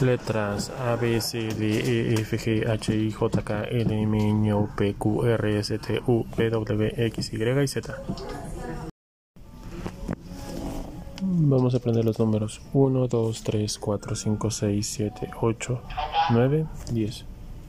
Letras A, B, C, D, E, F, G, H, I, J, K, L, M, N, O, P, Q, R, S, T, U, V, W, X, Y y Z. Vamos a aprender los números 1, 2, 3, 4, 5, 6, 7, 8, 9, 10.